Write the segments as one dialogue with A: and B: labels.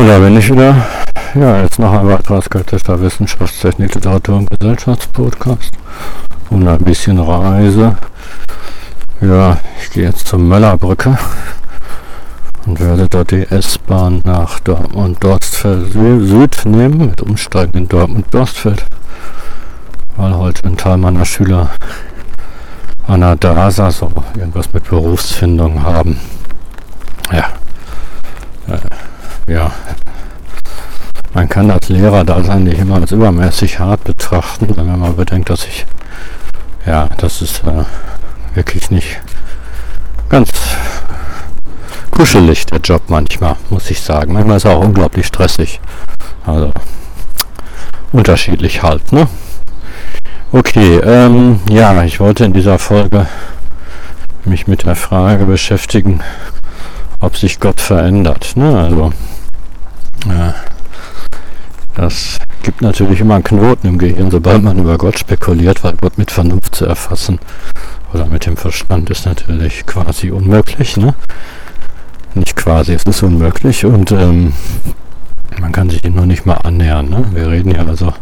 A: Oder bin ich wieder, ja, jetzt noch ein weiterer skeptischer Wissenschaftstechnik, Literatur und Gesellschaftspodcast und ein bisschen Reise. Ja, ich gehe jetzt zur Möllerbrücke und werde dort die S-Bahn nach Dortmund-Dorstfeld Süd nehmen, mit Umsteigen in Dortmund-Dorstfeld, weil heute ein Teil meiner Schüler an der DASA so irgendwas mit Berufsfindung haben. Ja. Ja. Man kann das Lehrer da sein, nicht immer als übermäßig hart betrachten, wenn man bedenkt, dass ich, ja, das ist äh, wirklich nicht ganz kuschelig, der Job manchmal, muss ich sagen. Manchmal ist er auch unglaublich stressig. Also, unterschiedlich halt, ne? Okay, ähm, ja, ich wollte in dieser Folge mich mit der Frage beschäftigen, ob sich Gott verändert. Ne? Also, äh, das gibt natürlich immer einen Knoten im Gehirn, sobald man über Gott spekuliert, weil Gott mit Vernunft zu erfassen oder mit dem Verstand ist natürlich quasi unmöglich. Ne? Nicht quasi, es ist unmöglich und ähm, man kann sich ihm nur nicht mal annähern. Ne? Wir reden ja also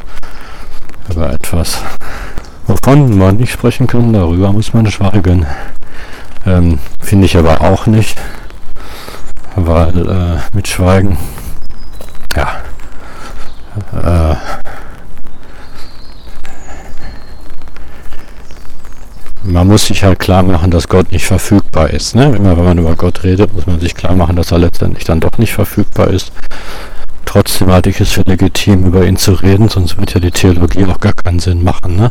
A: über etwas, wovon man nicht sprechen kann, darüber muss man schweigen. Ähm, Finde ich aber auch nicht, weil äh, mit Schweigen, ja, äh, man muss sich halt klar machen, dass Gott nicht verfügbar ist. Ne? Immer wenn man über Gott redet, muss man sich klar machen, dass er letztendlich dann doch nicht verfügbar ist. Trotzdem halte ich es für legitim, über ihn zu reden, sonst wird ja die Theologie auch gar keinen Sinn machen. Ne?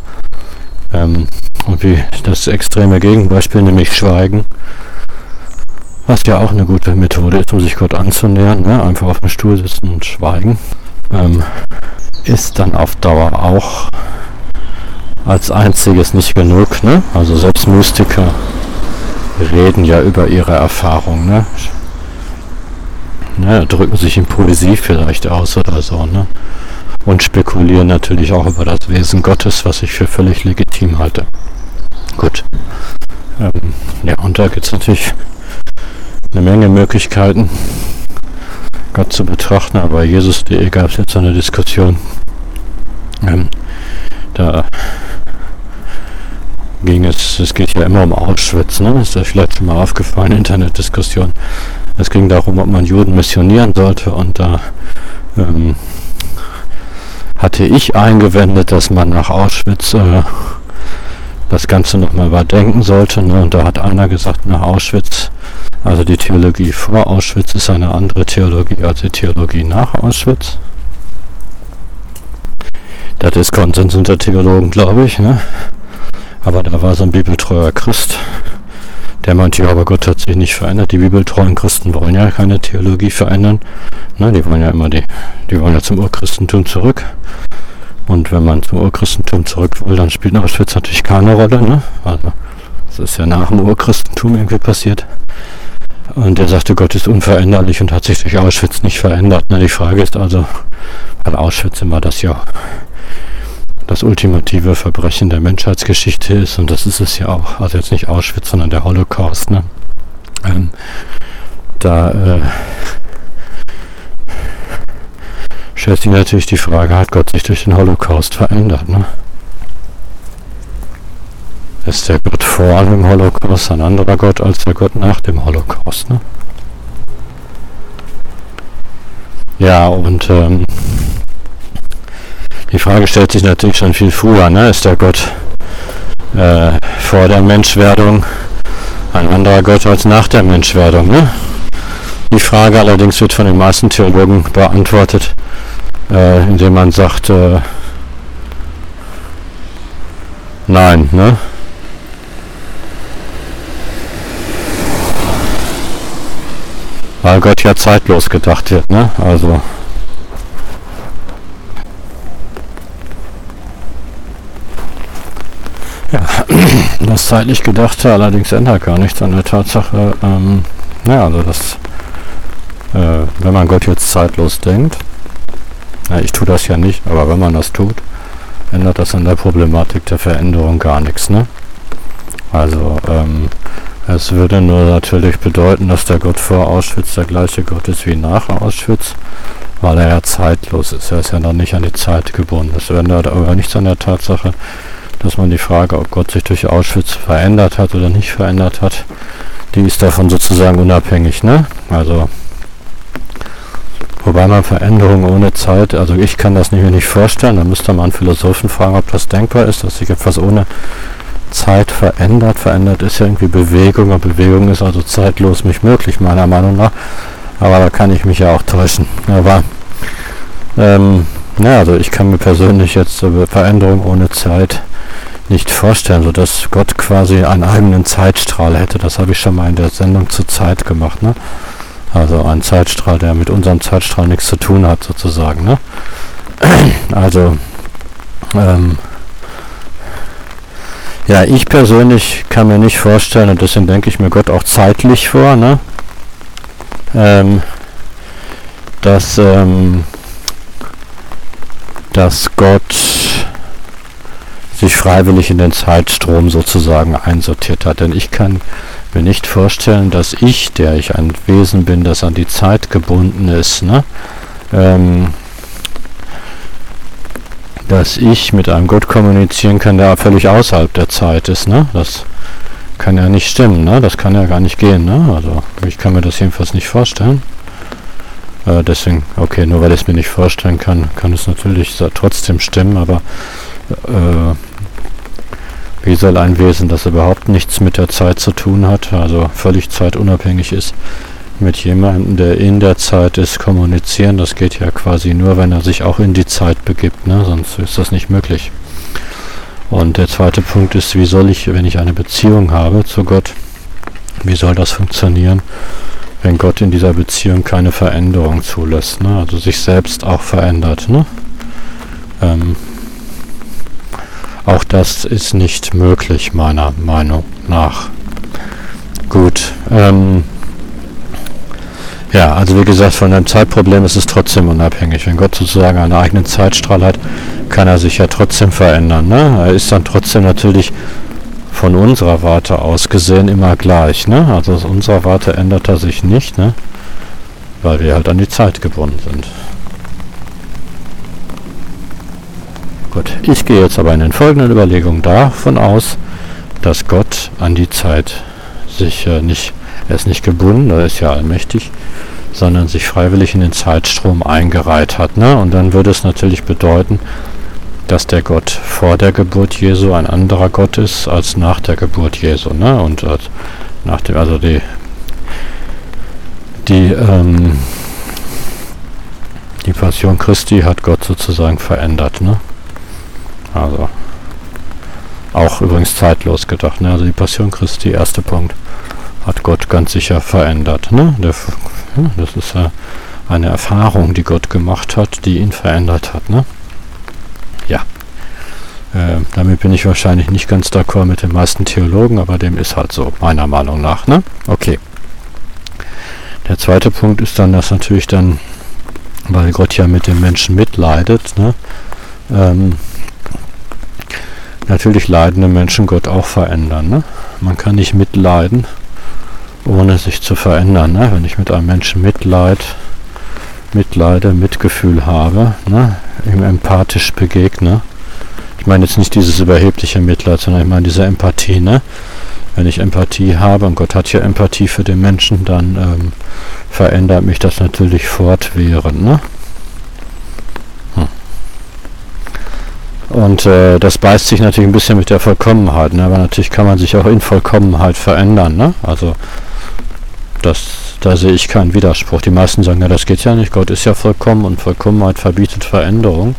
A: Ähm, und wie das extreme Gegenbeispiel, nämlich Schweigen, was ja auch eine gute Methode ist, um sich Gott anzunähern, ne? einfach auf dem Stuhl sitzen und schweigen, ähm, ist dann auf Dauer auch als einziges nicht genug. Ne? Also selbst Mystiker reden ja über ihre Erfahrung. Ne? ne, drücken sich in Poesie vielleicht aus oder so, ne? Und spekulieren natürlich auch über das Wesen Gottes, was ich für völlig legitim halte. Gut. Ähm, ja, und da gibt es natürlich eine Menge Möglichkeiten, Gott zu betrachten, aber Jesus.de gab es jetzt eine Diskussion. Ähm, da ging es, es geht ja immer um Auschwitz, ne? Ist ja vielleicht schon mal aufgefallen, Internetdiskussion. Es ging darum, ob man Juden missionieren sollte und da ähm, hatte ich eingewendet, dass man nach Auschwitz äh, das Ganze nochmal überdenken sollte. Ne? Und da hat einer gesagt, nach Auschwitz, also die Theologie vor Auschwitz ist eine andere Theologie als die Theologie nach Auschwitz. Das ist Konsens unter Theologen, glaube ich. Ne? Aber da war so ein bibeltreuer Christ, der meinte, ja, aber Gott hat sich nicht verändert. Die bibeltreuen Christen wollen ja keine Theologie verändern. Ne, die wollen ja immer die, die wollen ja zum Urchristentum zurück. Und wenn man zum Urchristentum zurück will, dann spielt Auschwitz natürlich keine Rolle. Ne? Also, das ist ja nach dem Urchristentum irgendwie passiert. Und der sagte, Gott ist unveränderlich und hat sich durch Auschwitz nicht verändert. Ne? Die Frage ist also, weil Auschwitz immer das ja das ultimative Verbrechen der Menschheitsgeschichte ist und das ist es ja auch. Also jetzt nicht Auschwitz, sondern der Holocaust. Ne? Ähm, da äh, stellt sich natürlich die Frage, hat Gott sich durch den Holocaust verändert? Ne? Ist der Gott vor dem Holocaust ein anderer Gott als der Gott nach dem Holocaust? Ne? Ja, und ähm, die Frage stellt sich natürlich schon viel früher, ne? Ist der Gott äh, vor der Menschwerdung ein anderer Gott als nach der Menschwerdung, ne? Die Frage allerdings wird von den meisten Theologen beantwortet, äh, indem man sagt, äh, nein, ne? Weil Gott ja zeitlos gedacht wird, ne? Also Ja, das zeitlich Gedachte allerdings ändert gar nichts an der Tatsache, ähm, naja, also das, äh, wenn man Gott jetzt zeitlos denkt, ja, ich tue das ja nicht, aber wenn man das tut, ändert das an der Problematik der Veränderung gar nichts, ne? Also, ähm, Es würde nur natürlich bedeuten, dass der Gott vor Auschwitz der gleiche Gott ist wie nach Auschwitz, weil er ja zeitlos ist. Er ist ja noch nicht an die Zeit gebunden. Das ändert aber nichts an der Tatsache, dass man die Frage, ob Gott sich durch Auschwitz verändert hat oder nicht verändert hat, die ist davon sozusagen unabhängig. Ne? Also Wobei man Veränderungen ohne Zeit, also ich kann das nicht, mir nicht vorstellen, da müsste man Philosophen fragen, ob das denkbar ist, dass sich etwas ohne Zeit verändert. Verändert ist ja irgendwie Bewegung und Bewegung ist also zeitlos nicht möglich, meiner Meinung nach. Aber da kann ich mich ja auch täuschen. Aber ähm, na, also ich kann mir persönlich jetzt Veränderung ohne Zeit nicht vorstellen, sodass Gott quasi einen eigenen Zeitstrahl hätte. Das habe ich schon mal in der Sendung zur Zeit gemacht. Ne? Also ein Zeitstrahl, der mit unserem Zeitstrahl nichts zu tun hat, sozusagen. Ne? Also, ähm, ja, ich persönlich kann mir nicht vorstellen, und deswegen denke ich mir Gott auch zeitlich vor, ne? Ähm, dass, ähm, dass Gott sich freiwillig in den Zeitstrom sozusagen einsortiert hat. Denn ich kann mir nicht vorstellen, dass ich, der ich ein Wesen bin, das an die Zeit gebunden ist, ne, ähm, dass ich mit einem Gott kommunizieren kann, der völlig außerhalb der Zeit ist. Ne? Das kann ja nicht stimmen, ne? das kann ja gar nicht gehen. Ne? Also ich kann mir das jedenfalls nicht vorstellen. Äh, deswegen, okay, nur weil ich es mir nicht vorstellen kann, kann es natürlich trotzdem stimmen, aber äh, wie soll ein Wesen, das überhaupt nichts mit der Zeit zu tun hat, also völlig zeitunabhängig ist, mit jemandem, der in der Zeit ist, kommunizieren? Das geht ja quasi nur, wenn er sich auch in die Zeit begibt, ne? sonst ist das nicht möglich. Und der zweite Punkt ist, wie soll ich, wenn ich eine Beziehung habe zu Gott, wie soll das funktionieren, wenn Gott in dieser Beziehung keine Veränderung zulässt, ne? also sich selbst auch verändert. Ne? Ähm, auch das ist nicht möglich, meiner Meinung nach. Gut. Ähm, ja, also wie gesagt, von dem Zeitproblem ist es trotzdem unabhängig. Wenn Gott sozusagen einen eigenen Zeitstrahl hat, kann er sich ja trotzdem verändern. Ne? Er ist dann trotzdem natürlich von unserer Warte aus gesehen immer gleich. Ne? Also aus unserer Warte ändert er sich nicht, ne? weil wir halt an die Zeit gebunden sind. Gut, ich gehe jetzt aber in den folgenden Überlegungen davon aus, dass Gott an die Zeit sich äh, nicht, er ist nicht gebunden, er ist ja allmächtig, sondern sich freiwillig in den Zeitstrom eingereiht hat. Ne? Und dann würde es natürlich bedeuten, dass der Gott vor der Geburt Jesu ein anderer Gott ist als nach der Geburt Jesu. Ne? Und äh, nach dem, also die, die, ähm, die Passion Christi hat Gott sozusagen verändert. Ne? Also auch übrigens zeitlos gedacht. Ne? Also die Passion Christi, erster Punkt, hat Gott ganz sicher verändert. Ne? Der, das ist ja eine Erfahrung, die Gott gemacht hat, die ihn verändert hat. Ne? Ja. Äh, damit bin ich wahrscheinlich nicht ganz d'accord mit den meisten Theologen, aber dem ist halt so, meiner Meinung nach. Ne? Okay. Der zweite Punkt ist dann, dass natürlich dann, weil Gott ja mit dem Menschen mitleidet, ne? Ähm, natürlich leidende Menschen Gott auch verändern. Ne? Man kann nicht mitleiden, ohne sich zu verändern. Ne? Wenn ich mit einem Menschen Mitleid, Mitleide, Mitgefühl habe, ne? ihm empathisch begegne, ich meine jetzt nicht dieses überhebliche Mitleid, sondern ich meine diese Empathie. Ne? Wenn ich Empathie habe, und Gott hat ja Empathie für den Menschen, dann ähm, verändert mich das natürlich fortwährend. Ne? Und äh, das beißt sich natürlich ein bisschen mit der Vollkommenheit, ne? aber natürlich kann man sich auch in Vollkommenheit verändern. Ne? Also das, da sehe ich keinen Widerspruch. Die meisten sagen, ja, das geht ja nicht, Gott ist ja vollkommen und Vollkommenheit verbietet Veränderung.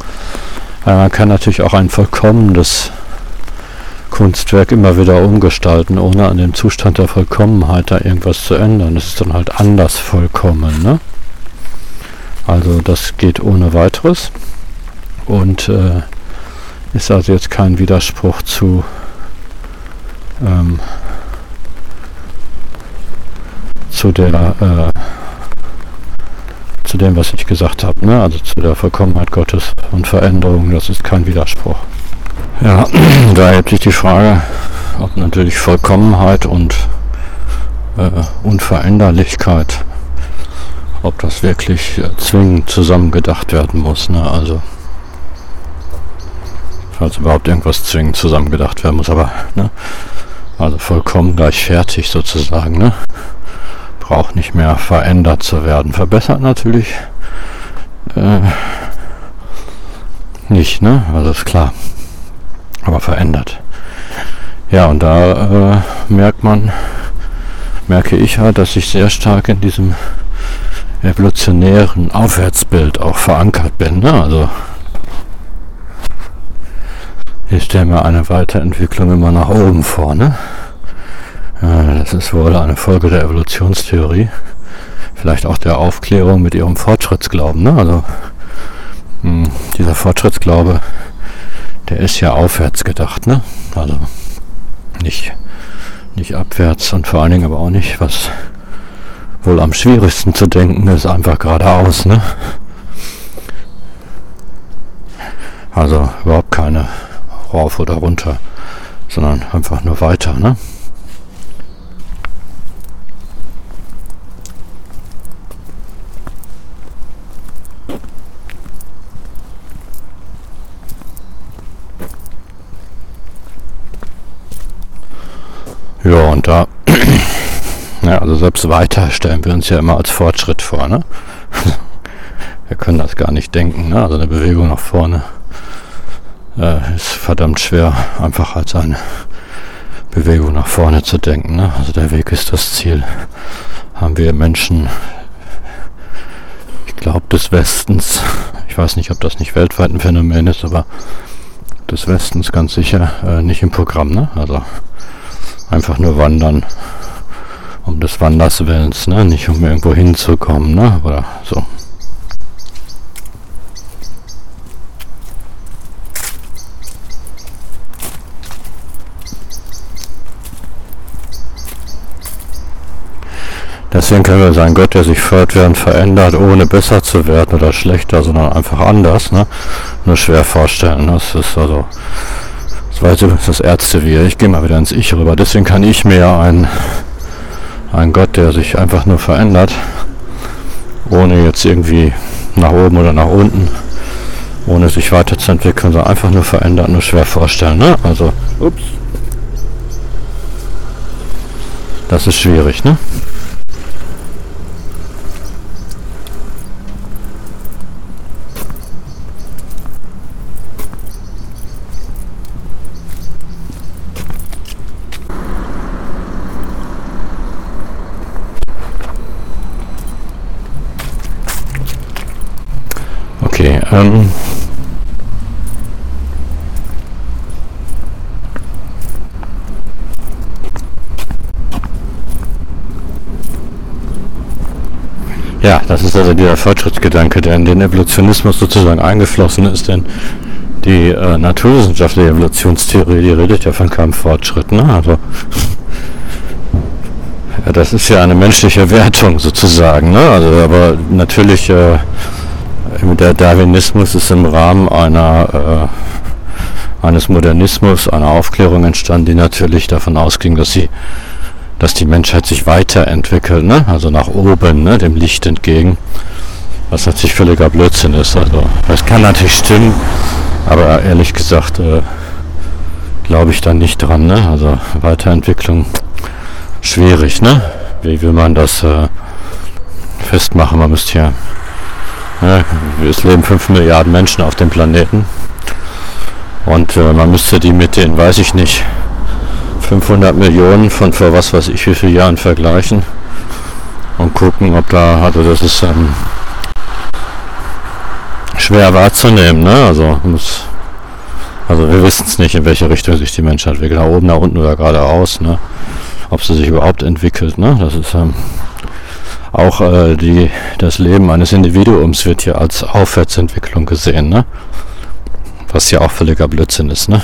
A: Aber man kann natürlich auch ein vollkommenes Kunstwerk immer wieder umgestalten, ohne an dem Zustand der Vollkommenheit da irgendwas zu ändern. Es ist dann halt anders vollkommen. Ne? Also das geht ohne weiteres. Und äh, ist also jetzt kein Widerspruch zu ähm, zu der äh, zu dem, was ich gesagt habe, ne? also zu der Vollkommenheit Gottes und Veränderung, das ist kein Widerspruch. Ja, da erhebt sich die Frage, ob natürlich Vollkommenheit und äh, Unveränderlichkeit, ob das wirklich äh, zwingend zusammengedacht werden muss. Ne? Also falls überhaupt irgendwas zwingend zusammengedacht werden muss, aber ne? also vollkommen gleich fertig sozusagen. Ne? Braucht nicht mehr verändert zu werden. Verbessert natürlich äh, nicht, ne? Also ist klar. Aber verändert. Ja, und da äh, merkt man, merke ich halt, dass ich sehr stark in diesem evolutionären Aufwärtsbild auch verankert bin. Ne? Also ich stelle mir eine Weiterentwicklung immer nach oben vor. Ne? Ja, das ist wohl eine Folge der Evolutionstheorie. Vielleicht auch der Aufklärung mit ihrem Fortschrittsglauben. Ne? Also hm, dieser Fortschrittsglaube, der ist ja aufwärts gedacht. Ne? Also nicht nicht abwärts und vor allen Dingen aber auch nicht, was wohl am schwierigsten zu denken ist, einfach geradeaus, ne? Also überhaupt keine rauf oder runter, sondern einfach nur weiter, ne? Ja, und da, ja, also selbst weiter stellen wir uns ja immer als Fortschritt vor, ne? wir können das gar nicht denken, ne? Also eine Bewegung nach vorne äh, ist verdammt schwer, einfach als eine Bewegung nach vorne zu denken, ne? Also der Weg ist das Ziel. Haben wir Menschen, ich glaube des Westens, ich weiß nicht, ob das nicht weltweit ein Phänomen ist, aber des Westens ganz sicher äh, nicht im Programm, ne? Also einfach nur wandern. Um des Wanders Willens, ne? Nicht um irgendwo hinzukommen, ne? Oder so. Deswegen können wir sagen, Gott, der sich fortwährend verändert, ohne besser zu werden oder schlechter, sondern einfach anders, ne? Nur schwer vorstellen. Ne? Das ist also weiß übrigens das Ärzte wir. Ich gehe mal wieder ins Ich rüber. Deswegen kann ich mir ein, ein Gott, der sich einfach nur verändert, ohne jetzt irgendwie nach oben oder nach unten, ohne sich weiterzuentwickeln, sondern einfach nur verändert, nur schwer vorstellen. Ne? Also, ups. Das ist schwierig, ne? Okay, ähm. Ja, das ist also dieser Fortschrittsgedanke, der in den Evolutionismus sozusagen eingeflossen ist, denn die äh, naturwissenschaftliche Evolutionstheorie, die redet ja von keinem Fortschritt, ne? Also ja, das ist ja eine menschliche Wertung sozusagen, ne? Also aber natürlich äh, der Darwinismus ist im Rahmen einer, äh, eines Modernismus, einer Aufklärung entstanden, die natürlich davon ausging, dass sie dass die Menschheit sich weiterentwickelt, ne? also nach oben, ne? dem Licht entgegen, was natürlich völliger Blödsinn ist. Also das kann natürlich stimmen, aber ehrlich gesagt äh, glaube ich da nicht dran. Ne? Also Weiterentwicklung schwierig. Ne? Wie will man das äh, festmachen? Man müsste ja ja, es leben 5 Milliarden Menschen auf dem Planeten. Und äh, man müsste die mit den, weiß ich nicht, 500 Millionen von vor was weiß ich wie vielen Jahren vergleichen und gucken, ob da, also das ist ähm, schwer wahrzunehmen, ne? Also muss, also wir wissen es nicht, in welche Richtung sich die Menschheit entwickelt, nach oben, nach unten oder geradeaus, ne? Ob sie sich überhaupt entwickelt, ne? Das ist ähm, auch äh, die, das Leben eines Individuums wird hier als Aufwärtsentwicklung gesehen, ne? Was ja auch völliger Blödsinn ist, ne?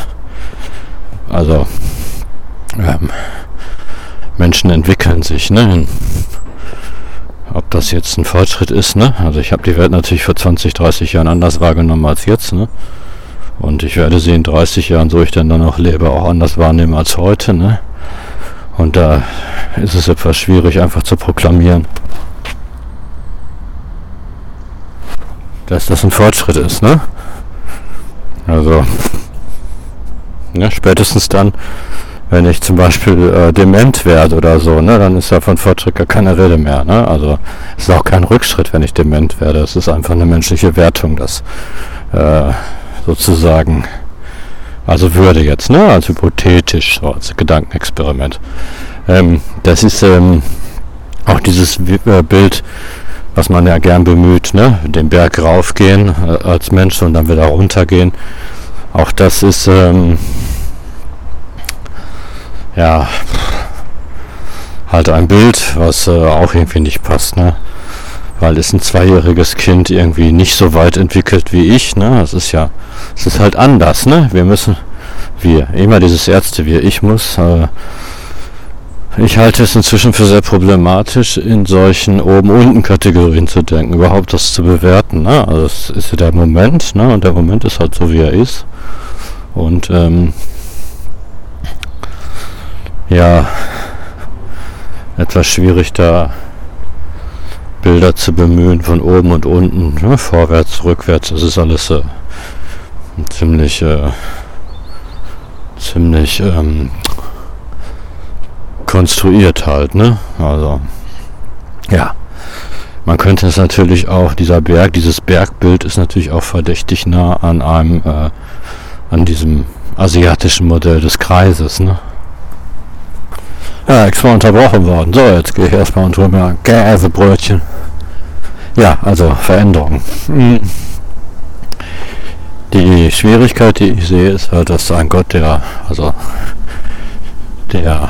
A: Also ähm, Menschen entwickeln sich, ne? Ob das jetzt ein Fortschritt ist, ne? Also ich habe die Welt natürlich vor 20, 30 Jahren anders wahrgenommen als jetzt, ne? Und ich werde sie in 30 Jahren, so ich denn dann noch lebe, auch anders wahrnehmen als heute, ne? Und da ist es etwas schwierig, einfach zu proklamieren, dass das ein Fortschritt ist, ne? Also, ja, spätestens dann, wenn ich zum Beispiel äh, dement werde oder so, ne, dann ist ja von Fortschritt gar keine Rede mehr. Ne? Also es ist auch kein Rückschritt, wenn ich dement werde. Es ist einfach eine menschliche Wertung, das äh, sozusagen, also würde jetzt, ne, als hypothetisch, so als Gedankenexperiment. Ähm, das ist ähm, auch dieses äh, Bild, was man ja gern bemüht, ne? den Berg raufgehen äh, als Mensch und dann wieder runtergehen. Auch das ist ähm, ja halt ein Bild, was äh, auch irgendwie nicht passt, ne? Weil ist ein zweijähriges Kind irgendwie nicht so weit entwickelt wie ich, ne? Es ist ja, es ist halt anders, ne? Wir müssen, wir, immer dieses Ärzte, wir, ich muss, äh, ich halte es inzwischen für sehr problematisch, in solchen oben-unten-Kategorien zu denken, überhaupt das zu bewerten. Ne? Also es ist ja der Moment, ne? und der Moment ist halt so, wie er ist. Und ähm, ja, etwas schwierig da Bilder zu bemühen von oben und unten, ne? vorwärts, rückwärts, das ist alles äh, ziemlich, äh, ziemlich ähm, konstruiert halt, ne? Also, ja. Man könnte es natürlich auch, dieser Berg, dieses Bergbild ist natürlich auch verdächtig nah an einem, äh, an diesem asiatischen Modell des Kreises, ne? Ja, extra unterbrochen worden. So, jetzt gehe ich erstmal und hole mir Käsebrötchen. Ja, also Veränderung. Hm. Die Schwierigkeit, die ich sehe, ist halt, dass ein Gott, der, also der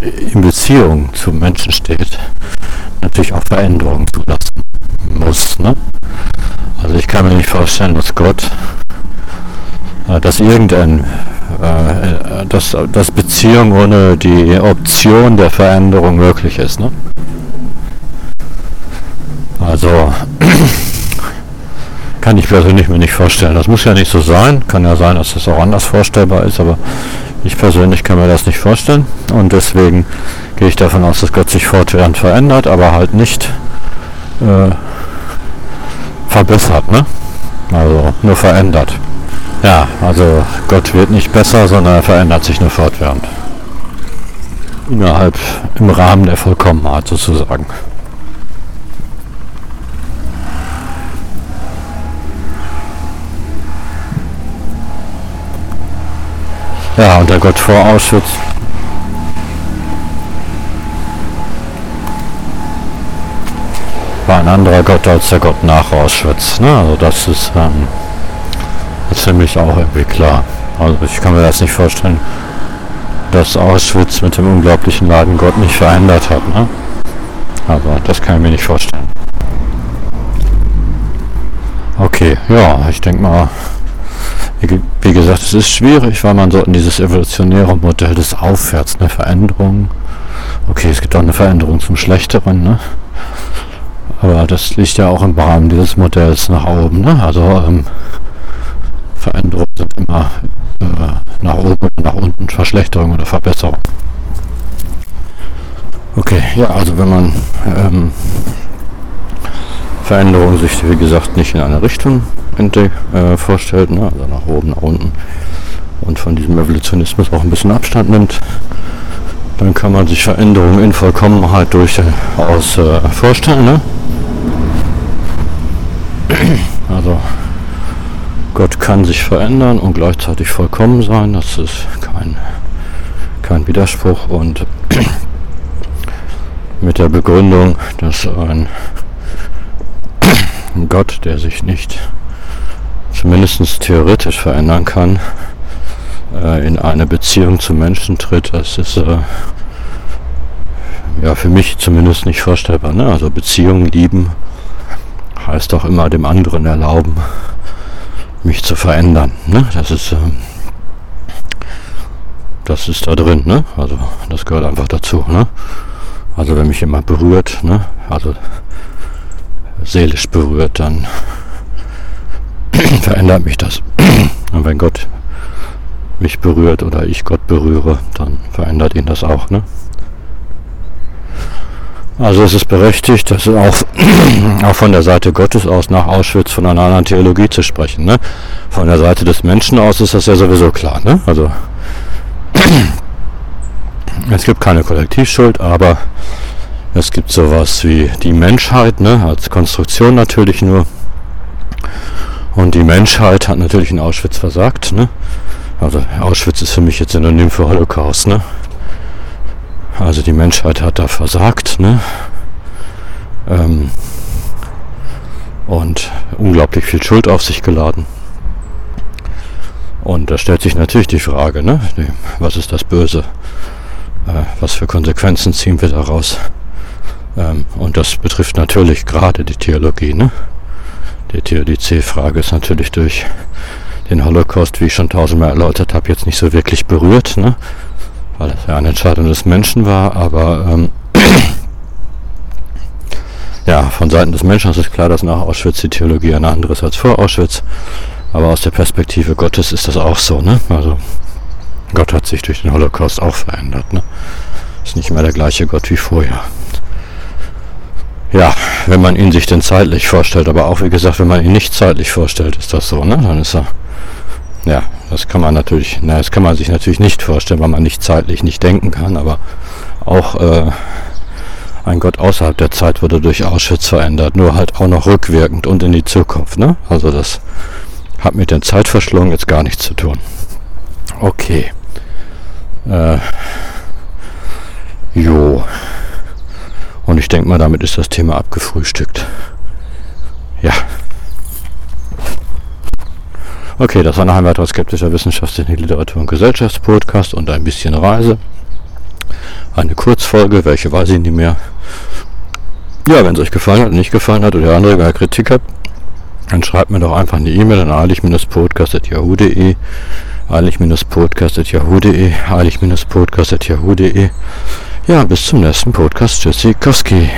A: in Beziehung zu Menschen steht, natürlich auch Veränderungen zulassen muss. Ne? Also ich kann mir nicht vorstellen, dass Gott, äh, dass irgendein, äh, dass, dass Beziehung ohne die Option der Veränderung möglich ist. Ne? Also kann ich persönlich mir nicht vorstellen. Das muss ja nicht so sein. Kann ja sein, dass das auch anders vorstellbar ist, aber ich persönlich kann mir das nicht vorstellen und deswegen gehe ich davon aus, dass Gott sich fortwährend verändert, aber halt nicht äh, verbessert, ne? Also nur verändert. Ja, also Gott wird nicht besser, sondern er verändert sich nur fortwährend. Innerhalb, im Rahmen der Vollkommenheit sozusagen. Ja, und der Gott vor Auschwitz. War ein anderer Gott als der Gott nach Auschwitz. Ne? Also das ist, ähm, ist für mich auch irgendwie klar. Also ich kann mir das nicht vorstellen, dass Auschwitz mit dem unglaublichen Laden Gott nicht verändert hat. Ne? Aber das kann ich mir nicht vorstellen. Okay, ja, ich denke mal, wie gesagt, es ist schwierig, weil man so in dieses evolutionäre Modell des Aufwärts, eine Veränderung. Okay, es gibt auch eine Veränderung zum Schlechteren, ne? Aber das liegt ja auch im Rahmen dieses Modells nach oben, ne? Also ähm, Veränderungen sind immer äh, nach oben oder nach unten, Verschlechterung oder Verbesserung. Okay, ja, also wenn man ähm, Veränderung sich, wie gesagt, nicht in eine Richtung äh, vorstellt, ne? also nach oben, nach unten und von diesem Evolutionismus auch ein bisschen Abstand nimmt, dann kann man sich Veränderungen in Vollkommenheit durchaus äh, vorstellen. Ne? Also Gott kann sich verändern und gleichzeitig vollkommen sein, das ist kein, kein Widerspruch und mit der Begründung, dass ein Gott, der sich nicht zumindest theoretisch verändern kann, äh, in eine Beziehung zu Menschen tritt, das ist äh, ja für mich zumindest nicht vorstellbar. Ne? Also Beziehungen lieben heißt auch immer dem anderen erlauben, mich zu verändern. Ne? Das ist äh, das ist da drin, ne? Also das gehört einfach dazu, ne? Also wenn mich jemand berührt, ne? Also seelisch berührt, dann verändert mich das. Und wenn Gott mich berührt oder ich Gott berühre, dann verändert ihn das auch. Ne? Also es ist berechtigt, das auch, auch von der Seite Gottes aus nach Auschwitz von einer anderen Theologie zu sprechen. Ne? Von der Seite des Menschen aus ist das ja sowieso klar. Ne? Also es gibt keine Kollektivschuld, aber es gibt sowas wie die Menschheit, ne? als Konstruktion natürlich nur. Und die Menschheit hat natürlich in Auschwitz versagt. Ne? Also Auschwitz ist für mich jetzt synonym für Holocaust. Ne? Also die Menschheit hat da versagt, ne? Ähm, und unglaublich viel Schuld auf sich geladen. Und da stellt sich natürlich die Frage, ne? Was ist das Böse? Äh, was für Konsequenzen ziehen wir daraus? Ähm, und das betrifft natürlich gerade die Theologie, ne? Die Theodizee-Frage ist natürlich durch den Holocaust, wie ich schon tausendmal erläutert habe, jetzt nicht so wirklich berührt, ne? Weil es ja eine Entscheidung des Menschen war, aber ähm, ja, von Seiten des Menschen ist es klar, dass nach Auschwitz die Theologie eine andere ist als vor Auschwitz, aber aus der Perspektive Gottes ist das auch so, ne? Also Gott hat sich durch den Holocaust auch verändert, ne? Ist nicht mehr der gleiche Gott wie vorher. Ja, wenn man ihn sich denn zeitlich vorstellt, aber auch wie gesagt, wenn man ihn nicht zeitlich vorstellt, ist das so, ne? Dann ist er ja, das kann man natürlich, na, das kann man sich natürlich nicht vorstellen, weil man nicht zeitlich nicht denken kann, aber auch äh, ein Gott außerhalb der Zeit wurde durch Auschwitz verändert, nur halt auch noch rückwirkend und in die Zukunft. Ne? Also das hat mit den Zeitverschlungen jetzt gar nichts zu tun. Okay. Äh, jo. Und ich denke mal, damit ist das Thema abgefrühstückt. Ja. Okay, das war noch ein weiterer skeptischer Wissenschaftstechnik, Literatur und Gesellschaftspodcast und ein bisschen Reise. Eine Kurzfolge, welche weiß ich nicht mehr. Ja, wenn es euch gefallen hat, nicht gefallen hat oder andere Kritik habt, dann schreibt mir doch einfach eine E-Mail an eilig-podcast.yahoo.de eilig-podcast.yahoo.de eilig-podcast.yahoo.de Ja, bis zum nächsten Podcast. Tschüssikowski.